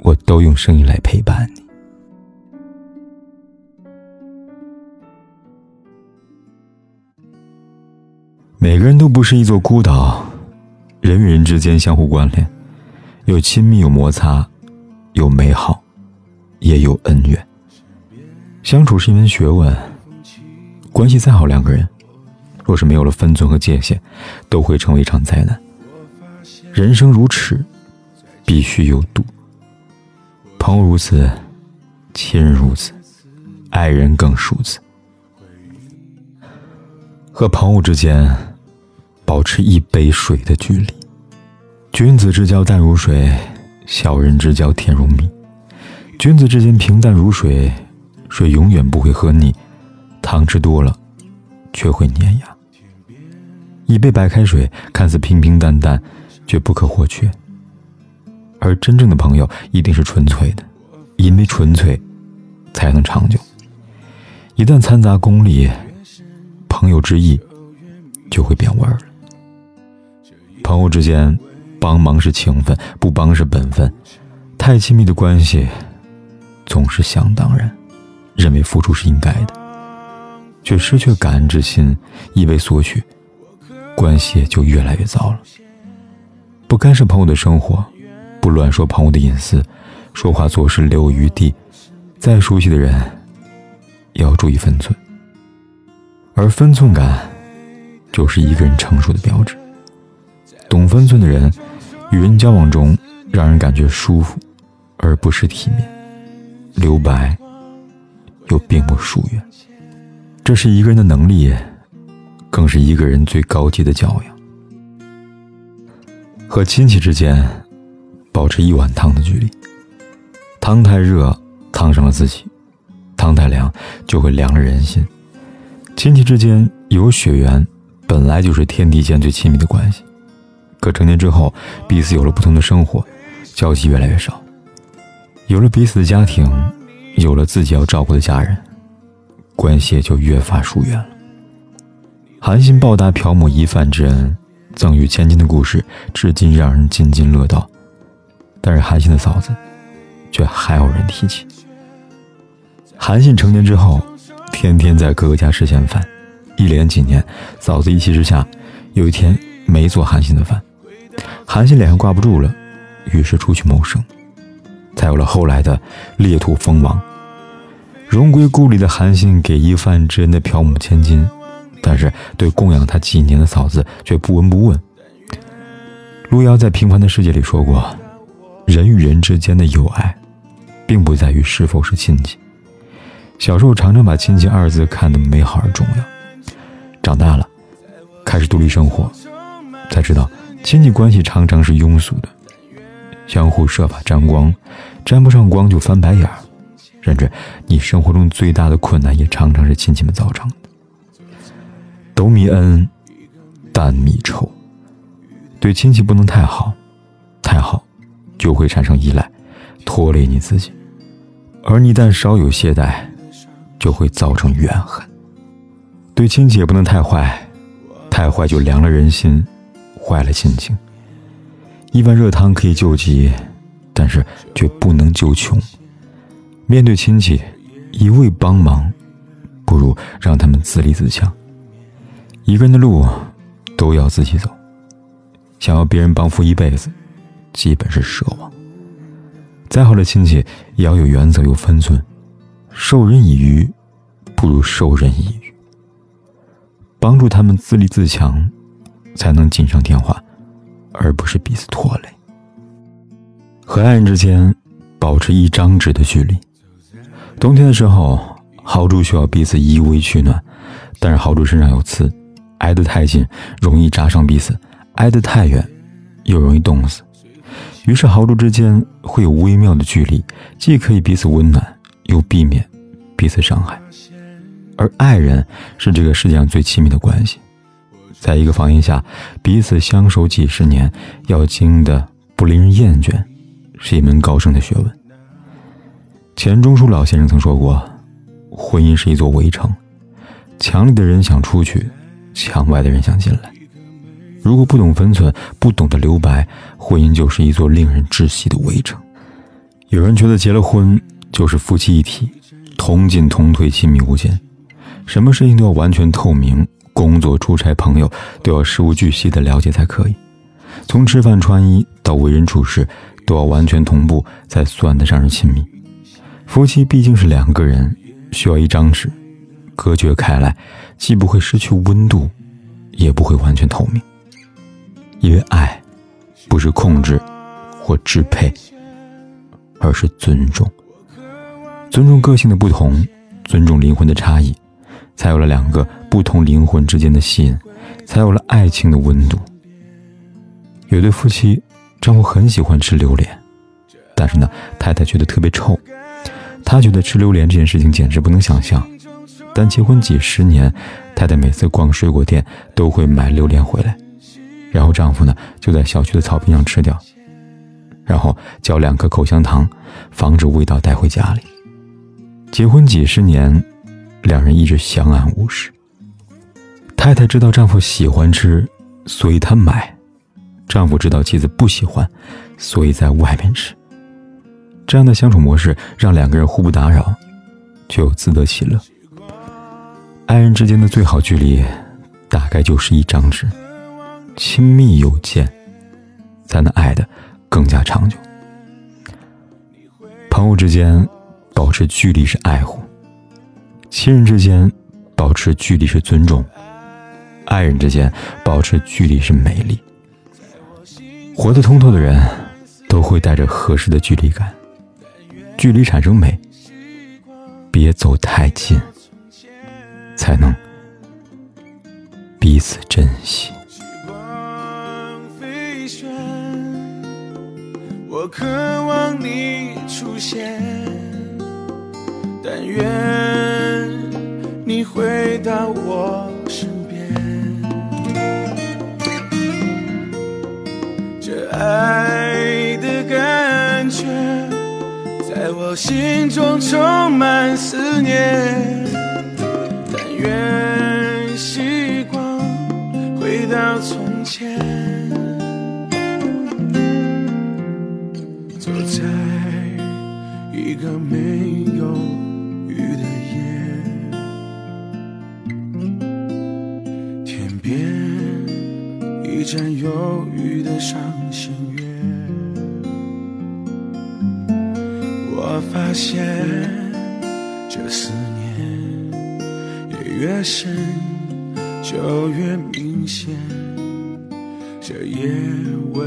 我都用声音来陪伴你。每个人都不是一座孤岛，人与人之间相互关联，有亲密，有摩擦，有美好，也有恩怨。相处是一门学问，关系再好，两个人若是没有了分寸和界限，都会成为一场灾难。人生如尺。必须有度。朋友如此，亲人如此，爱人更如此。和朋友之间，保持一杯水的距离。君子之交淡如水，小人之交甜如蜜。君子之间平淡如水，水永远不会喝腻，糖吃多了，却会粘牙。一杯白开水看似平平淡淡，却不可或缺。而真正的朋友一定是纯粹的，因为纯粹，才能长久。一旦掺杂功利，朋友之意就会变味儿了。朋友之间，帮忙是情分，不帮是本分。太亲密的关系，总是想当然，认为付出是应该的，却失去感恩之心，一味索取，关系就越来越糟了。不干涉朋友的生活。不乱说朋友的隐私，说话做事留有余地。再熟悉的人，也要注意分寸。而分寸感，就是一个人成熟的标志。懂分寸的人，与人交往中让人感觉舒服，而不是体面。留白，又并不疏远。这是一个人的能力，更是一个人最高级的教养。和亲戚之间。保持一碗汤的距离。汤太热，烫伤了自己；汤太凉，就会凉了人心。亲戚之间有血缘，本来就是天地间最亲密的关系。可成年之后，彼此有了不同的生活，交集越来越少。有了彼此的家庭，有了自己要照顾的家人，关系也就越发疏远了。韩信报答朴母一饭之恩，赠予千金的故事，至今让人津津乐道。但是韩信的嫂子，却还有人提起。韩信成年之后，天天在哥哥家吃闲饭，一连几年，嫂子一气之下，有一天没做韩信的饭，韩信脸上挂不住了，于是出去谋生，才有了后来的裂土封王。荣归故里的韩信给一饭之恩的朴母千金，但是对供养他几年的嫂子却不闻不问。路遥在《平凡的世界》里说过。人与人之间的友爱，并不在于是否是亲戚。小时候常常把“亲戚”二字看得美好而重要，长大了，开始独立生活，才知道亲戚关系常常是庸俗的，相互设法沾光，沾不上光就翻白眼儿，甚至你生活中最大的困难也常常是亲戚们造成的。斗米恩，淡米仇，对亲戚不能太好，太好。就会产生依赖，拖累你自己；而你一旦稍有懈怠，就会造成怨恨。对亲戚也不能太坏，太坏就凉了人心，坏了心情。一碗热汤可以救急，但是却不能救穷。面对亲戚，一味帮忙，不如让他们自立自强。一个人的路，都要自己走。想要别人帮扶一辈子。基本是奢望。再好的亲戚也要有原则、有分寸，授人以鱼，不如授人以渔。帮助他们自立自强，才能锦上添花，而不是彼此拖累。和爱人之间保持一张纸的距离。冬天的时候，豪猪需要彼此依偎取暖，但是豪猪身上有刺，挨得太近容易扎伤彼此，挨得太远又容易冻死。于是豪猪之间会有微妙的距离，既可以彼此温暖，又避免彼此伤害。而爱人是这个世界上最亲密的关系，在一个房檐下彼此相守几十年，要经的不令人厌倦，是一门高深的学问。钱钟书老先生曾说过：“婚姻是一座围城，墙里的人想出去，墙外的人想进来。如果不懂分寸，不懂得留白，婚姻就是一座令人窒息的围城。”有人觉得结了婚就是夫妻一体，同进同退，亲密无间，什么事情都要完全透明，工作、出差、朋友都要事无巨细的了解才可以，从吃饭、穿衣到为人处事都要完全同步，才算得上是亲密。夫妻毕竟是两个人，需要一张纸隔绝开来，既不会失去温度，也不会完全透明。因为爱，不是控制或支配，而是尊重。尊重个性的不同，尊重灵魂的差异，才有了两个不同灵魂之间的吸引，才有了爱情的温度。有对夫妻，丈夫很喜欢吃榴莲，但是呢，太太觉得特别臭。他觉得吃榴莲这件事情简直不能想象，但结婚几十年，太太每次逛水果店都会买榴莲回来，然后丈夫呢就在小区的草坪上吃掉，然后嚼两颗口香糖，防止味道带回家里。结婚几十年，两人一直相安无事。太太知道丈夫喜欢吃，所以她买；丈夫知道妻子不喜欢，所以在外面吃。这样的相处模式让两个人互不打扰，却又自得其乐。爱人之间的最好距离，大概就是一张纸，亲密有间，才能爱的更加长久。朋友之间保持距离是爱护，亲人之间保持距离是尊重，爱人之间保持距离是美丽。活得通透的人，都会带着合适的距离感。距离产生美，别走太近，才能彼此珍惜。渴望你出现，但愿你回到我身边。这爱的感觉。在我心中充满思念，但愿时光回到从走在一个没有雨的夜，天边一盏忧郁的伤心月。我发现，这思念也越深，就越明显。这夜未，